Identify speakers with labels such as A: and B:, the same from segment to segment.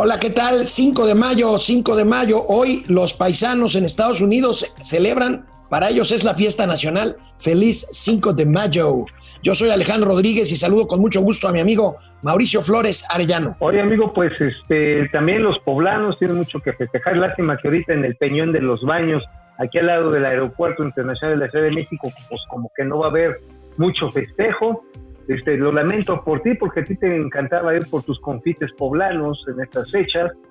A: Hola, ¿qué tal? 5 de mayo, 5 de mayo. Hoy los paisanos en Estados Unidos celebran, para ellos es la fiesta nacional. Feliz 5 de mayo. Yo soy Alejandro Rodríguez y saludo con mucho gusto a mi amigo Mauricio Flores Arellano.
B: Oye, amigo, pues este también los poblanos tienen mucho que festejar. Lástima que ahorita en el Peñón de los Baños, aquí al lado del Aeropuerto Internacional de la Ciudad de México, pues como que no va a haber mucho festejo. Este, lo lamento por ti, porque a ti te encantaba ir por tus confites poblanos en estas fechas.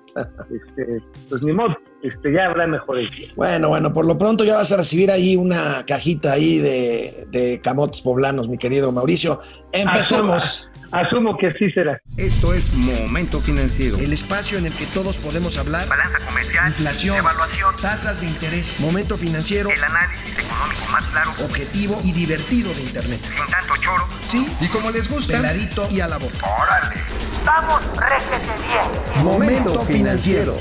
B: Este, pues ni modo, este, ya habrá mejores días.
A: Bueno, bueno, por lo pronto ya vas a recibir ahí una cajita ahí de, de camotes poblanos, mi querido Mauricio. Empezamos.
B: Asumo que así será.
C: Esto es Momento Financiero.
A: El espacio en el que todos podemos hablar.
D: Balanza comercial.
A: Inflación.
D: Evaluación.
A: Tasas de interés. Momento financiero.
D: El análisis económico más claro.
A: Objetivo y divertido de Internet.
D: Sin tanto choro.
A: Sí.
C: Y como les gusta.
A: Peladito y a la boca.
D: ¡Órale! ¡Vamos, réjete bien!
C: Momento Financiero.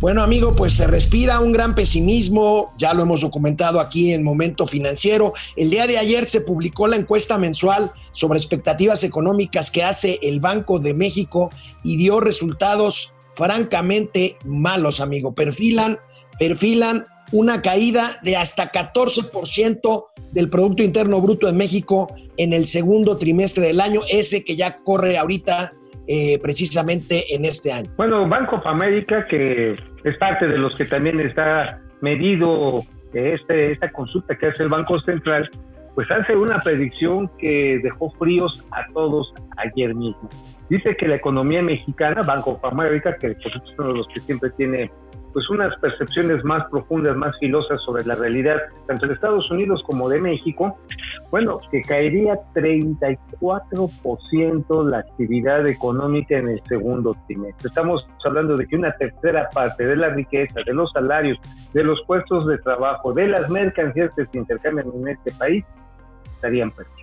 A: Bueno, amigo, pues se respira un gran pesimismo, ya lo hemos documentado aquí en Momento Financiero. El día de ayer se publicó la encuesta mensual sobre expectativas económicas que hace el Banco de México y dio resultados francamente malos, amigo. Perfilan, perfilan una caída de hasta 14% del Producto Interno Bruto en México en el segundo trimestre del año, ese que ya corre ahorita eh, precisamente en este año.
B: Bueno, Banco of America, que es parte de los que también está medido este, esta consulta que hace el Banco Central, pues hace una predicción que dejó fríos a todos ayer mismo. Dice que la economía mexicana, Banco of America, que por supuesto es uno de los que siempre tiene pues unas percepciones más profundas, más filosas sobre la realidad, tanto de Estados Unidos como de México, bueno, que caería 34% la actividad económica en el segundo trimestre. Estamos hablando de que una tercera parte de la riqueza, de los salarios, de los puestos de trabajo, de las mercancías que se intercambian en este país, estarían perdidas.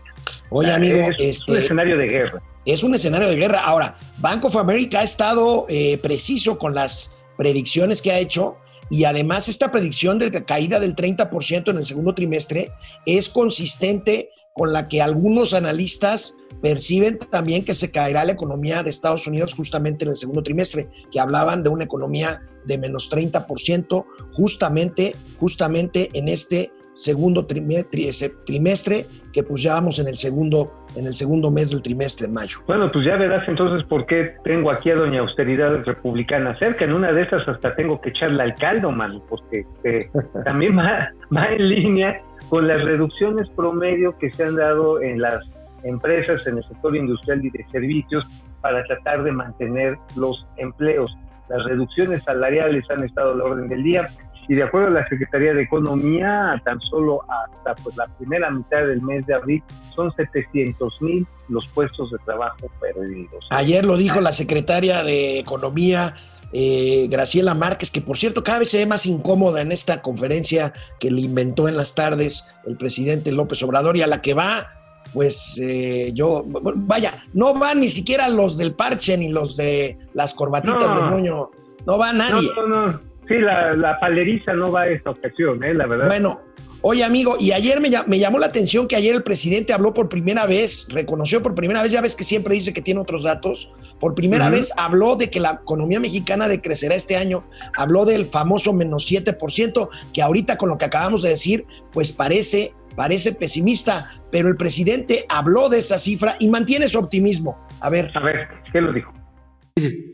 A: Oye, amigo,
B: es
A: este,
B: un escenario de guerra.
A: Es un escenario de guerra. Ahora, Bank of America ha estado eh, preciso con las predicciones que ha hecho y además esta predicción de caída del 30% en el segundo trimestre es consistente con la que algunos analistas perciben también que se caerá la economía de Estados Unidos justamente en el segundo trimestre, que hablaban de una economía de menos 30% justamente, justamente en este segundo trimestre, trimestre que pues ya vamos en el segundo en el segundo mes del trimestre, en mayo.
B: Bueno, pues ya verás entonces por qué tengo aquí a Doña Austeridad Republicana cerca. En una de esas hasta tengo que echarle al caldo, mano, porque eh, también va, va en línea con las reducciones promedio que se han dado en las empresas, en el sector industrial y de servicios para tratar de mantener los empleos. Las reducciones salariales han estado a la orden del día y de acuerdo a la Secretaría de Economía, tan solo hasta pues, la primera mitad del mes de abril son 700 mil los puestos de trabajo perdidos.
A: Ayer lo dijo la secretaria de Economía, eh, Graciela Márquez, que por cierto cada vez se ve más incómoda en esta conferencia que le inventó en las tardes el presidente López Obrador y a la que va, pues eh, yo, vaya, no van ni siquiera los del parche ni los de las corbatitas
B: No.
A: de moño, no va nadie.
B: No, no, no. Sí, la, la paleriza no va a esta ocasión, ¿eh? la verdad.
A: Bueno, oye amigo, y ayer me, llam- me llamó la atención que ayer el presidente habló por primera vez, reconoció por primera vez, ya ves que siempre dice que tiene otros datos, por primera vez habló de que la economía mexicana decrecerá este año, habló del famoso menos 7%, que ahorita con lo que acabamos de decir, pues parece, parece pesimista, pero el presidente habló de esa cifra y mantiene su optimismo. A ver,
B: A ver, ¿qué lo dijo?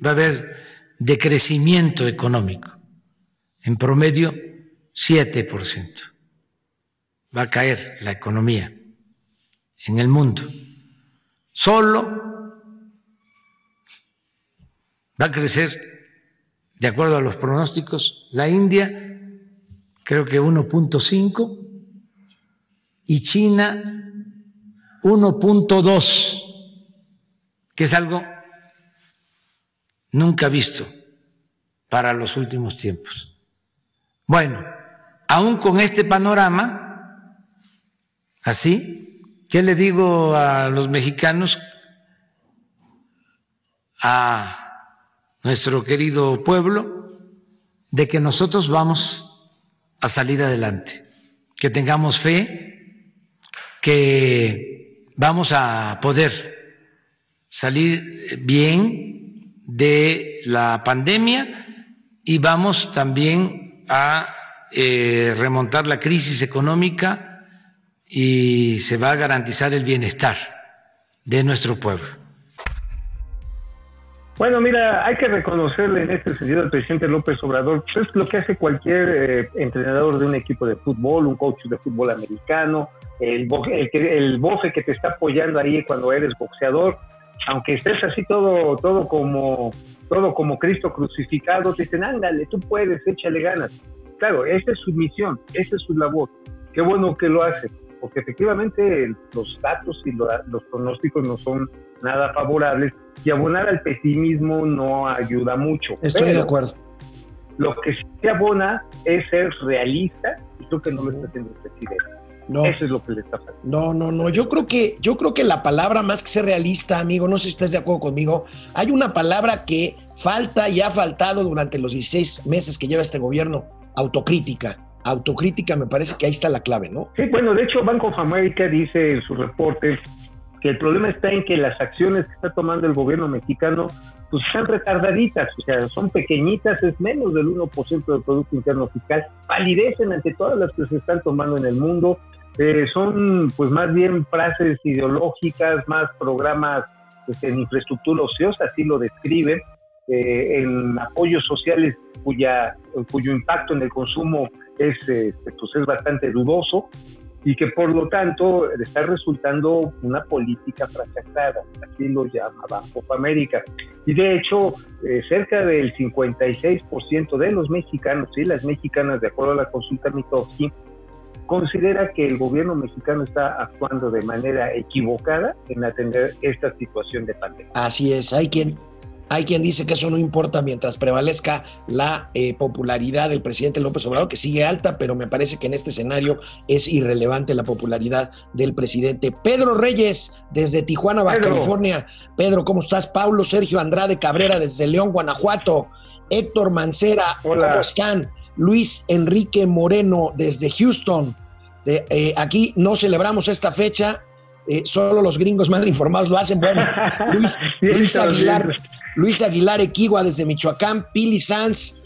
E: va a haber decrecimiento económico, en promedio 7%. Va a caer la economía en el mundo. Solo va a crecer, de acuerdo a los pronósticos, la India, creo que 1.5, y China 1.2, que es algo nunca visto para los últimos tiempos. Bueno, aún con este panorama, así, ¿qué le digo a los mexicanos, a nuestro querido pueblo, de que nosotros vamos a salir adelante, que tengamos fe, que vamos a poder salir bien de la pandemia y vamos también a eh, remontar la crisis económica y se va a garantizar el bienestar de nuestro pueblo.
B: Bueno, mira, hay que reconocerle en este sentido al presidente López Obrador, pues es lo que hace cualquier eh, entrenador de un equipo de fútbol, un coach de fútbol americano, el, el, el bofe que te está apoyando ahí cuando eres boxeador, aunque estés así todo, todo como, todo como Cristo crucificado, te dicen, ándale, tú puedes, échale ganas. Claro, esa es su misión, esa es su labor. Qué bueno que lo hace, porque efectivamente los datos y los pronósticos no son nada favorables y abonar al pesimismo no ayuda mucho.
A: Estoy de acuerdo.
B: Lo que sí abona es ser realista y creo que no lo está haciendo el presidente. No. Eso es lo que le está pasando.
A: No, no, no. Yo creo que, yo creo que la palabra, más que ser realista, amigo, no sé si estás de acuerdo conmigo, hay una palabra que falta y ha faltado durante los 16 meses que lleva este gobierno, autocrítica. Autocrítica me parece que ahí está la clave, ¿no?
B: Sí, bueno, de hecho Banco of America dice en su reporte que el problema está en que las acciones que está tomando el gobierno mexicano pues están retardaditas, o sea, son pequeñitas, es menos del 1% del Producto Interno Fiscal, validecen ante todas las que se están tomando en el mundo, eh, son pues más bien frases ideológicas, más programas pues, en infraestructura ociosa, así lo describen, eh, en apoyos sociales cuya, cuyo impacto en el consumo es, este, pues es bastante dudoso y que por lo tanto está resultando una política fracasada, así lo llama Banco of America. Y de hecho, eh, cerca del 56% de los mexicanos y las mexicanas, de acuerdo a la consulta Mitofsky, considera que el gobierno mexicano está actuando de manera equivocada en atender esta situación de pandemia.
A: Así es, hay quien hay quien dice que eso no importa mientras prevalezca la eh, popularidad del presidente López Obrador, que sigue alta, pero me parece que en este escenario es irrelevante la popularidad del presidente. Pedro Reyes, desde Tijuana, Baja California. Pedro, ¿cómo estás? Paulo Sergio Andrade Cabrera, desde León, Guanajuato. Héctor Mancera,
B: Hola.
A: ¿cómo están? Luis Enrique Moreno, desde Houston. De, eh, aquí no celebramos esta fecha, eh, solo los gringos mal informados lo hacen. Bueno, Luis, Luis Aguilar, Luis Aguilar Equigua desde Michoacán, Pili Sanz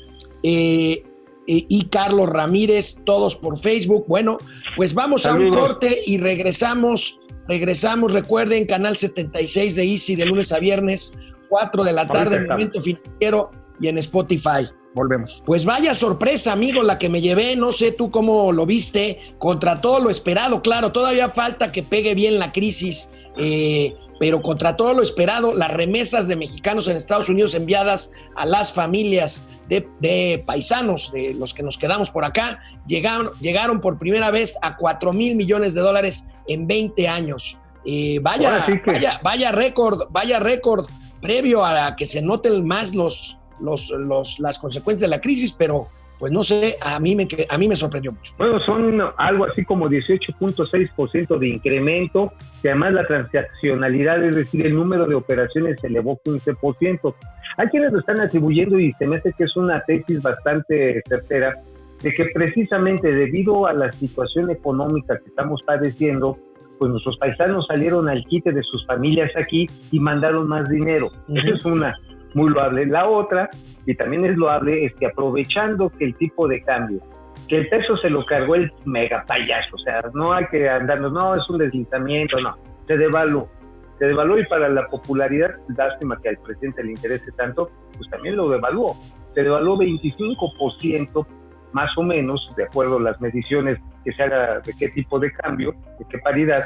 A: eh, y Carlos Ramírez, todos por Facebook. Bueno, pues vamos
B: Saludos.
A: a un corte y regresamos. Regresamos, recuerden, canal 76 de Easy de lunes a viernes, 4 de la tarde, Momento Financiero y en Spotify. Volvemos. Pues vaya sorpresa, amigo, la que me llevé. No sé tú cómo lo viste. Contra todo lo esperado, claro, todavía falta que pegue bien la crisis. eh, pero contra todo lo esperado, las remesas de mexicanos en Estados Unidos enviadas a las familias de, de paisanos, de los que nos quedamos por acá, llegaron, llegaron por primera vez a 4 mil millones de dólares en 20 años. Eh, vaya,
B: Ahora sí que-
A: vaya, vaya récord, vaya récord previo a que se noten más los, los, los, las consecuencias de la crisis, pero pues no sé, a mí me, a mí me sorprendió mucho.
B: Bueno, son algo así como 18.6% de incremento, que además la transaccionalidad, es decir, el número de operaciones se elevó 15%. Hay quienes lo están atribuyendo y se me hace que es una tesis bastante certera, de que precisamente debido a la situación económica que estamos padeciendo, pues nuestros paisanos salieron al quite de sus familias aquí y mandaron más dinero. Esa es una muy loable. La otra, y también es loable, es que aprovechando que el tipo de cambio, que el peso se lo cargó el mega payaso, o sea, no hay que andarnos, no, es un deslizamiento, no, se devaluó. Se devaluó y para la popularidad, lástima que al presidente le interese tanto, pues también lo devaluó. Se devaluó 25% más o menos, de acuerdo a las mediciones que se haga de qué tipo de cambio, de qué paridad,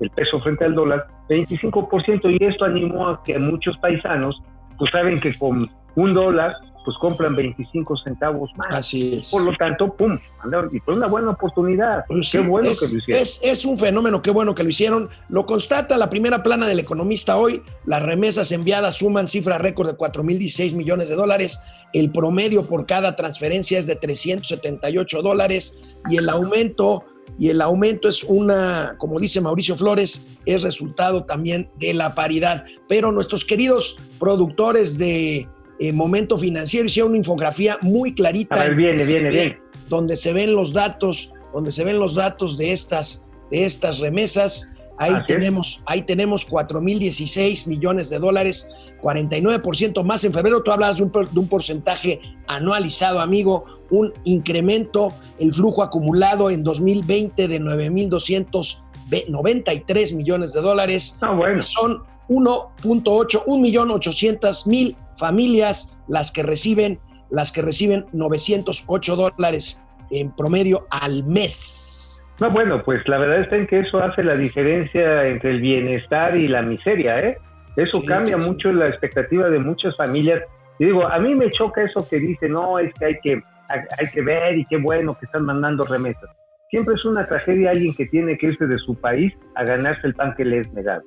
B: el peso frente al dólar, 25%, y esto animó a que muchos paisanos, pues saben que con un dólar, pues compran 25 centavos más.
A: Así es.
B: Por lo tanto, pum, andaron, y fue una buena oportunidad.
A: Pues
B: Qué
A: sí,
B: bueno
A: es,
B: que lo hicieron.
A: Es, es un fenómeno, qué bueno que lo hicieron. Lo constata la primera plana del economista hoy. Las remesas enviadas suman cifra récord de 4.016 millones de dólares. El promedio por cada transferencia es de 378 dólares y el aumento y el aumento es una, como dice Mauricio Flores, es resultado también de la paridad. Pero nuestros queridos productores de eh, Momento Financiero hicieron una infografía muy clarita.
B: A ver, viene, viene, viene.
A: donde se ven los datos, donde se ven los datos de estas, de estas remesas. Ahí
B: Así es.
A: tenemos, ahí tenemos 4.016 millones de dólares, 49% más en febrero. Tú hablas de un, de un porcentaje anualizado, amigo, un incremento, el flujo acumulado en 2020 de 9.293 millones de dólares.
B: No, bueno.
A: Son 1.8, 1.800.000 familias las que reciben, las que reciben 908 dólares en promedio al mes.
B: No, bueno, pues la verdad está en que eso hace la diferencia entre el bienestar y la miseria, ¿eh? Eso
A: Sí,
B: cambia
A: sí, sí.
B: mucho la expectativa de muchas familias. Y digo, a mí me choca eso que dice, no, es que hay que, hay, que ver y qué bueno que están mandando remesas. Siempre es una tragedia alguien que tiene que irse de su país a ganarse el pan que le es negado.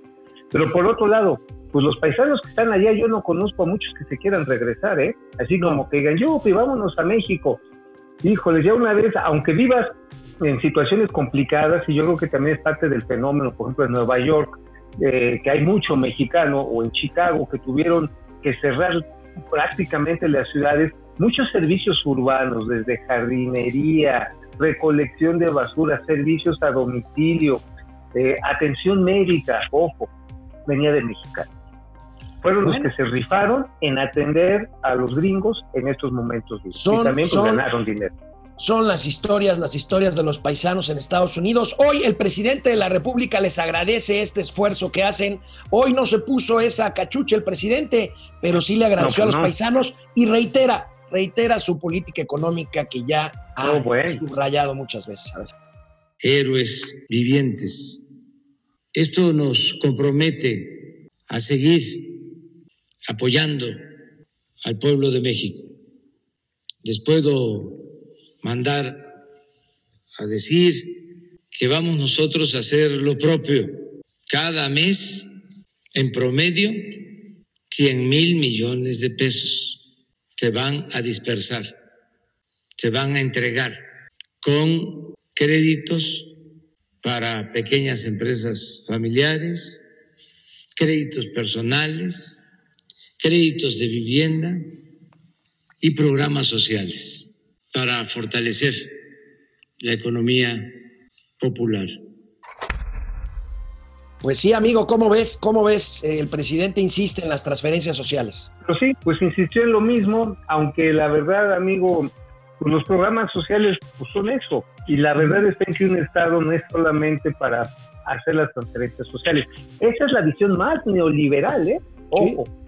B: Pero por otro lado, pues los paisanos que están allá, yo no conozco a muchos que se quieran regresar, ¿eh? Así como que digan, yo, vámonos a México. Híjole, ya una vez, aunque vivas en situaciones complicadas, y yo creo que también es parte del fenómeno, por ejemplo, en Nueva York, eh, que hay mucho mexicano, o en Chicago, que tuvieron que cerrar prácticamente las ciudades, muchos servicios urbanos, desde jardinería, recolección de basura, servicios a domicilio, eh, atención médica, ojo, venía de mexicanos. Fueron
A: Bueno.
B: los que se rifaron en atender a los gringos en estos momentos.
A: Son-
B: y también pues,
A: son-
B: ganaron dinero.
A: Son las historias, las historias de los paisanos en Estados Unidos. Hoy el presidente de la República les agradece este esfuerzo que hacen. Hoy no se puso esa cachucha el presidente, pero sí le agradeció
B: No, pues
A: a los
B: no.
A: paisanos y reitera, reitera su política económica que ya ha
B: Oh, bueno.
A: subrayado muchas veces. A ver.
E: héroes vivientes. Esto nos compromete a seguir apoyando al pueblo de México. Les puedo mandar a decir que vamos nosotros a hacer lo propio. Cada mes, en promedio, 100 mil millones de pesos se van a dispersar, se van a entregar con créditos para pequeñas empresas familiares, créditos personales, créditos de vivienda y programas sociales para fortalecer la economía popular.
A: Pues sí, amigo, ¿cómo ves? ¿Cómo ves? Eh, El presidente insiste en las transferencias sociales.
B: Pero sí, pues insistió en lo mismo, aunque la verdad, amigo, pues los programas sociales pues son eso. Y la verdad es que un Estado no es solamente para hacer las transferencias sociales. Esa es la visión más neoliberal, ¿eh? Ojo.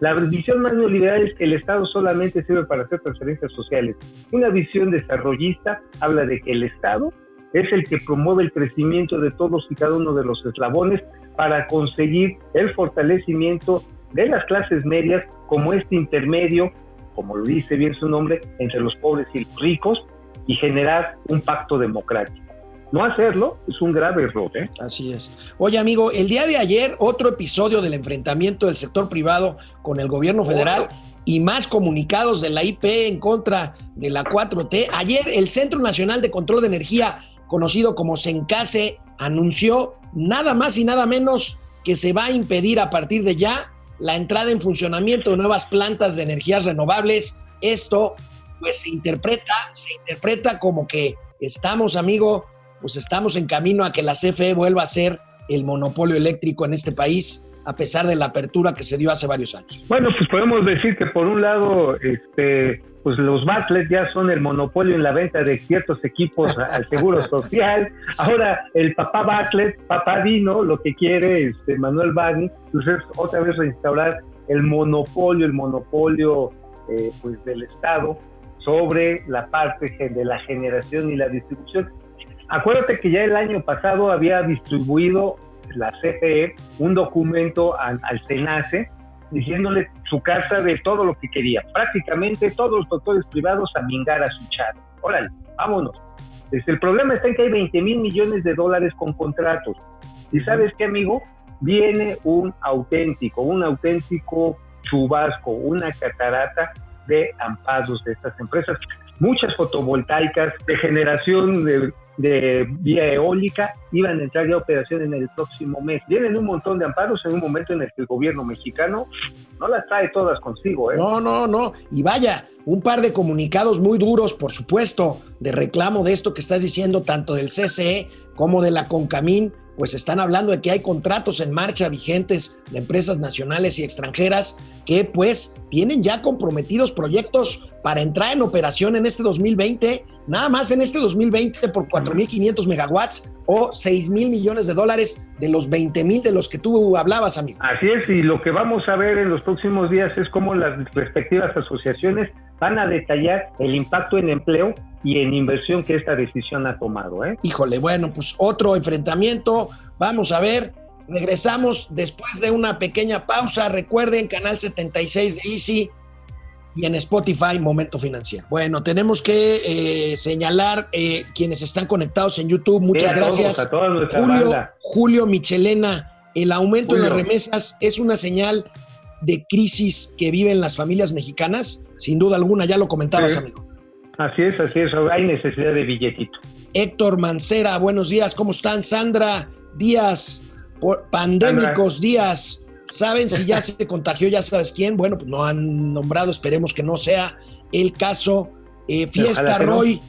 B: La visión más neoliberal es que el Estado solamente sirve para hacer transferencias sociales. Una visión desarrollista habla de que el Estado es el que promueve el crecimiento de todos y cada uno de los eslabones para conseguir el fortalecimiento de las clases medias como este intermedio, como lo dice bien su nombre, entre los pobres y los ricos y generar un pacto democrático. No hacerlo es un grave error. ¿eh?
A: Así es. Oye, amigo, el día de ayer, otro episodio del enfrentamiento del sector privado con el gobierno federal y más comunicados de la IP en contra de la 4T. Ayer, el Centro Nacional de Control de Energía, conocido como CENCASE, anunció nada más y nada menos que se va a impedir a partir de ya la entrada en funcionamiento de nuevas plantas de energías renovables. Esto, pues, se interpreta, se interpreta como que estamos, amigo, pues estamos en camino a que la CFE vuelva a ser el monopolio eléctrico en este país, a pesar de la apertura que se dio hace varios años.
B: Bueno, pues podemos decir que por un lado, este, pues los Bartlett ya son el monopolio en la venta de ciertos equipos al Seguro Social. Ahora el papá Bartlett, papá Dino, lo que quiere este, Manuel Bani, pues es otra vez reinstaurar el monopolio, el monopolio eh, pues del Estado sobre la parte de la generación y la distribución. Acuérdate que ya el año pasado había distribuido la CFE un documento al, al SENACE diciéndole su casa de todo lo que quería. Prácticamente todos los doctores privados a mingar a su chat. Órale, vámonos. Este, el problema está en que hay 20 mil millones de dólares con contratos. Y sabes qué, amigo? Viene un auténtico, un auténtico chubasco, una catarata de amparos de estas empresas. Muchas fotovoltaicas de generación de, de vía eólica iban a entrar ya operación en el próximo mes. Vienen un montón de amparos en un momento en el que el gobierno mexicano no las trae todas consigo. ¿eh?
A: No, no, no. Y vaya, un par de comunicados muy duros, por supuesto, de reclamo de esto que estás diciendo, tanto del CCE como de la CONCAMIN, pues están hablando de que hay contratos en marcha vigentes de empresas nacionales y extranjeras que pues tienen ya comprometidos proyectos para entrar en operación en este 2020, nada más en este 2020 por 4.500 megawatts o 6 mil millones de dólares de los 20 mil de los que tú hablabas, amigo.
B: Así es, y lo que vamos a ver en los próximos días es cómo las respectivas asociaciones van a detallar el impacto en empleo y en inversión que esta decisión ha tomado. ¿eh?
A: Híjole, bueno, pues otro enfrentamiento. Vamos a ver. Regresamos después de una pequeña pausa. Recuerden, canal 76 de Easy y en Spotify, Momento Financiero. Bueno, tenemos que eh, señalar eh, quienes están conectados en YouTube. Muchas
B: Sí, a todos,
A: gracias.
B: a nuestra
A: Julio. Julio Michelena, el aumento en las
B: Julio.
A: remesas es una señal de crisis que viven las familias mexicanas. Sin duda alguna, ya lo comentabas,
B: Sí.
A: amigo.
B: Así es, así es, hay necesidad de billetito.
A: Héctor Mancera, buenos días, ¿cómo están? Sandra Díaz, por- pandémicos días, ¿saben si ya se contagió, ya sabes quién? Bueno, pues no han nombrado, esperemos que no sea el caso. Eh, Fiesta
B: no.
A: Roy,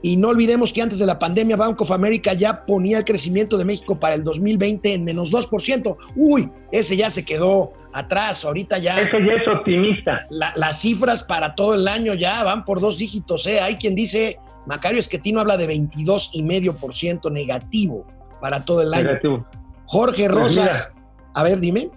A: y no olvidemos que antes de la pandemia Bank of America ya ponía el crecimiento de México para el 2020 en menos 2%. Uy, ese ya se quedó atrás, ahorita ya
B: Ese ya es optimista.
A: la- las cifras para todo el año ya van por dos dígitos. ¿eh? Hay quien dice, Macario Esquetino habla de 22,5% negativo para todo el año.
B: Negativo.
A: Jorge
B: Pues
A: Rosas, a ver, dime.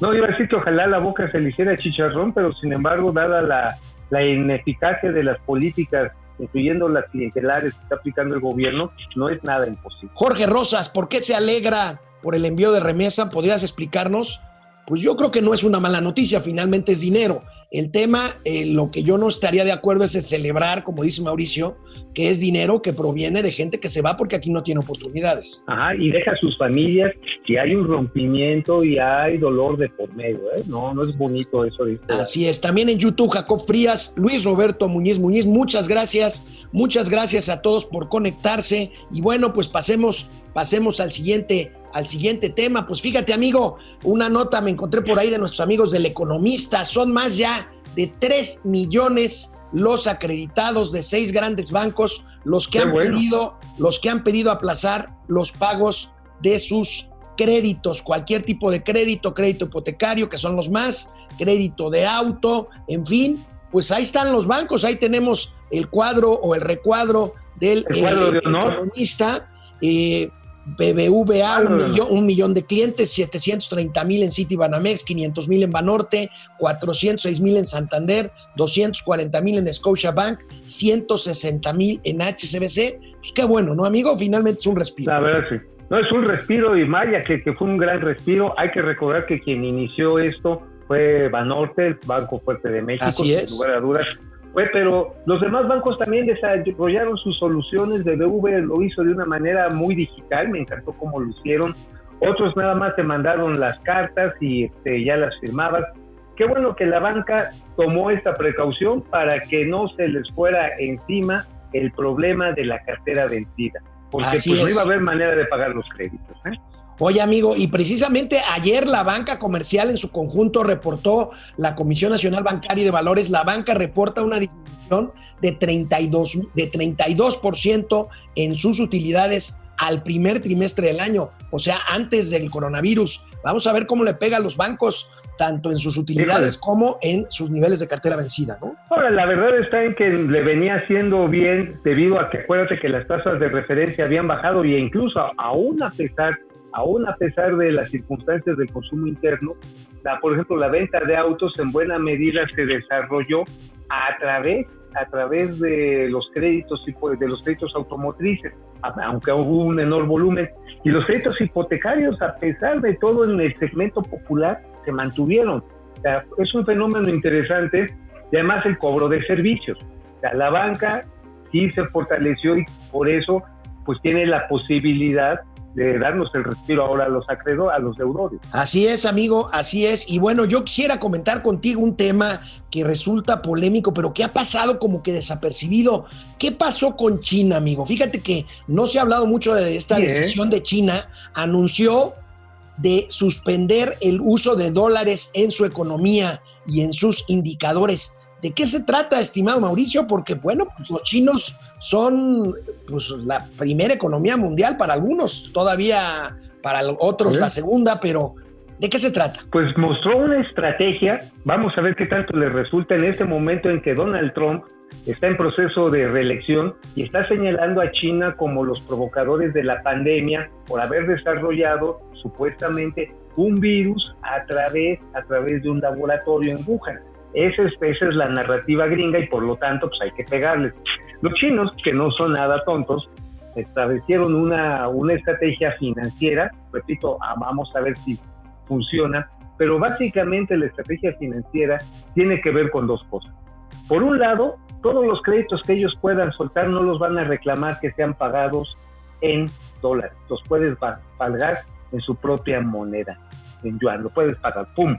B: No, iba a decir que ojalá la boca se le hiciera chicharrón, pero sin embargo, dada la, la ineficacia de las políticas, incluyendo las clientelares que está aplicando el gobierno, no es nada imposible.
A: Jorge Rosas, ¿por qué se alegra por el envío de remesa? ¿Podrías explicarnos? Pues yo creo que no es una mala noticia, finalmente es dinero. El tema, eh, lo que yo no estaría de acuerdo es en celebrar, como dice Mauricio, que es dinero que proviene de gente que se va porque aquí no tiene oportunidades.
B: Ajá, y deja a sus familias y hay un rompimiento y hay dolor de por medio, ¿eh? No, no es bonito eso. ¿viste?
A: Así es. También en YouTube, Jacob Frías, Luis Roberto Muñiz Muñiz, muchas gracias. Muchas gracias a todos por conectarse. Y bueno, pues pasemos, pasemos al siguiente, al siguiente tema. Pues fíjate, amigo, una nota me encontré por ahí de nuestros amigos del Economista. Son más ya de 3 millones los acreditados de seis grandes bancos, los que
B: Qué
A: han
B: bueno.
A: pedido, los que han pedido aplazar los pagos de sus créditos, cualquier tipo de crédito, crédito hipotecario, que son los más, crédito de auto, en fin, pues ahí están los bancos, ahí tenemos el cuadro o el recuadro del
B: El cuadro de honor.
A: economista. eh, BBVA, un millón, un millón de clientes, 730 mil en Citibanamex, 500 mil en Banorte, 406 mil en Santander, 240 mil en Scotiabank, 160 mil en HCBC. Pues qué bueno, ¿no, amigo? Finalmente es un respiro.
B: La verdad, sí. No, es un respiro y Maya, que, que fue un gran respiro. Hay que recordar que quien inició esto fue Banorte, el Banco Fuerte de México,
A: Así
B: sin
A: es.
B: lugar a dudas. Fue, pero los demás bancos también desarrollaron sus soluciones. BBV lo hizo de una manera muy digital, me encantó cómo lo hicieron. Otros nada más te mandaron las cartas y este, ya las firmabas. Qué bueno que la banca tomó esta precaución para que no se les fuera encima el problema de la cartera vencida, porque
A: Así
B: pues no iba a haber manera de pagar los créditos. ¿eh?
A: Oye, amigo, y precisamente ayer la banca comercial en su conjunto reportó la Comisión Nacional Bancaria y de Valores, la banca reporta una disminución de 32, de 32% en sus utilidades al primer trimestre del año, o sea, antes del coronavirus. Vamos a ver cómo le pega a los bancos, tanto en sus utilidades
B: Híjole.
A: como en sus niveles de cartera vencida, ¿no?
B: Ahora, la verdad está en que le venía haciendo bien debido a que acuérdate que las tasas de referencia habían bajado e incluso aún a pesar, aún a pesar de las circunstancias del consumo interno, la, por ejemplo, la venta de autos en buena medida se desarrolló a través a través de los créditos hipo- de los créditos automotrices, aunque hubo un menor volumen y los créditos hipotecarios a pesar de todo en el segmento popular se mantuvieron. Es un fenómeno interesante y además el cobro de servicios. O la banca sí se fortaleció y por eso pues tiene la posibilidad de darnos el respiro ahora a los acreedores, a los deudores.
A: Así es, amigo, así es. Y bueno, yo quisiera comentar contigo un tema que resulta polémico, pero que ha pasado como que desapercibido. ¿Qué pasó con China, amigo? Fíjate que no se ha hablado mucho de esta
B: Sí, ¿eh?
A: decisión de China. Anunció de suspender el uso de dólares en su economía y en sus indicadores. ¿De qué se trata, estimado Mauricio? Porque, bueno, pues los chinos son pues, la primera economía mundial para algunos. Todavía para otros la segunda, pero ¿de qué se trata?
B: Pues mostró una estrategia, vamos a ver qué tanto le resulta en este momento en que Donald Trump está en proceso de reelección y está señalando a China como los provocadores de la pandemia por haber desarrollado supuestamente un virus a través, a través de un laboratorio en Wuhan. Esa es, es la narrativa gringa y por lo tanto pues hay que pegarles. Los chinos, que no son nada tontos, establecieron una, una estrategia financiera, repito, ah, vamos a ver si funciona, pero básicamente la estrategia financiera tiene que ver con dos cosas. Por un lado, todos los créditos que ellos puedan soltar no los van a reclamar que sean pagados en dólares, los puedes pagar en su propia moneda, en yuan, lo puedes pagar, ¡pum!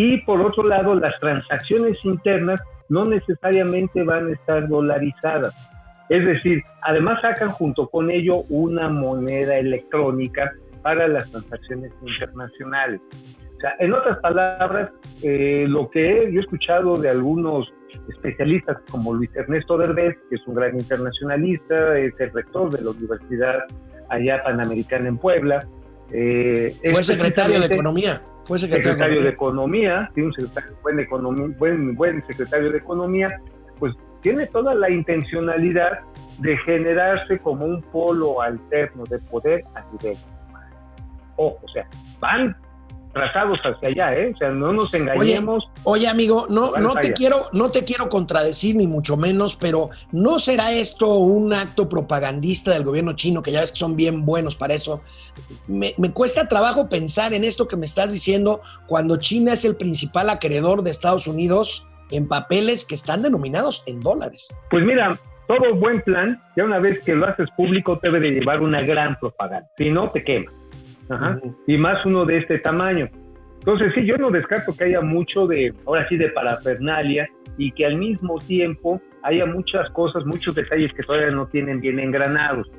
B: Y por otro lado, las transacciones internas no necesariamente van a estar dolarizadas. Es decir, además sacan junto con ello una moneda electrónica para las transacciones internacionales. O sea, en otras palabras, eh, lo que yo he escuchado de algunos especialistas como Luis Ernesto Derbez, que es un gran internacionalista, es el rector de la Universidad allá Panamericana en Puebla.
A: Eh, fue secretario de Economía.
B: Fue secretario, de Economía, tiene un secretario, buen, economía, buen, buen secretario de Economía, pues tiene toda la intencionalidad de generarse como un polo alterno de poder a nivel. Ojo, o sea, van trazados hacia allá, ¿eh? O sea, no nos engañemos.
A: Oye, amigo, no, no te quiero, no te quiero contradecir ni mucho menos, pero ¿no será esto un acto propagandista del gobierno chino, que ya ves que son bien buenos para eso? Me, me cuesta trabajo pensar en esto que me estás diciendo cuando China es el principal acreedor de Estados Unidos en papeles que están denominados en dólares.
B: Pues mira, todo buen plan, ya una vez que lo haces público, debe de llevar una gran propaganda. Si no, te quema. Y más uno de este tamaño. Entonces, sí, yo no descarto que haya mucho de, ahora sí, de parafernalia y que al mismo tiempo haya muchas cosas, muchos detalles que todavía no tienen bien engranados.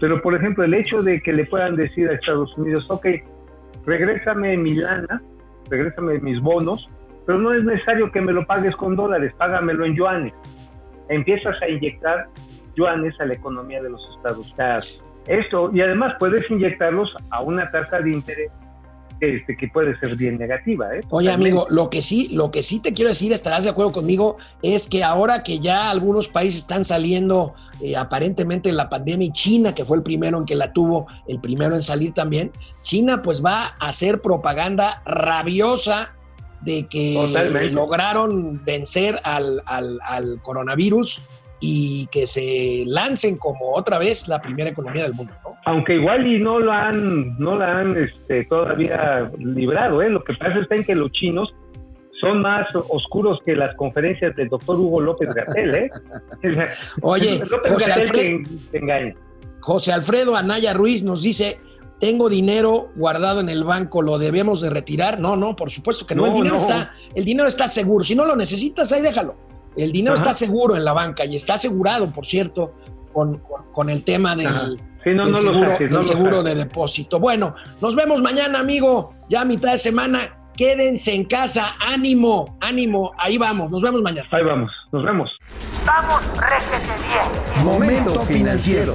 B: Pero, por ejemplo, el hecho de que le puedan decir a Estados Unidos, ok, regrésame mi lana, regrésame mis bonos, pero no es necesario que me lo pagues con dólares, págamelo en yuanes. Empiezas a inyectar yuanes a la economía de los Estados Unidos. Esto, y además puedes inyectarlos a una tasa de interés este, que puede ser bien negativa. ¿eh?
A: Oye, amigo, lo que sí, lo que sí te quiero decir, estarás de acuerdo conmigo, es que ahora que ya algunos países están saliendo eh, aparentemente en la pandemia y China, que fue el primero en que la tuvo, el primero en salir también, China pues va a hacer propaganda rabiosa de que lograron vencer al, al coronavirus y que se lancen como otra vez la primera economía del mundo, ¿no?
B: Aunque igual y no lo han, no la han este, todavía librado, ¿eh? Lo que pasa es que los chinos son más oscuros que las conferencias del doctor Hugo López Gatel, ¿eh?
A: Oye, José, Alfredo, José Alfredo Anaya Ruiz nos dice, tengo dinero guardado en el banco, ¿lo debemos de retirar? No, no, por supuesto que no, el, dinero Está, el dinero está seguro, si no lo necesitas, ahí déjalo. El dinero está seguro en la banca y está asegurado, por cierto, con, con, el tema del, seguro, de depósito. Bueno, nos vemos mañana, amigo. Ya a mitad de semana. Quédense en casa. Ánimo, ánimo. Ahí vamos. Nos vemos mañana.
B: Ahí vamos. Nos vemos.
D: Vamos, réjete bien.
C: Momento financiero.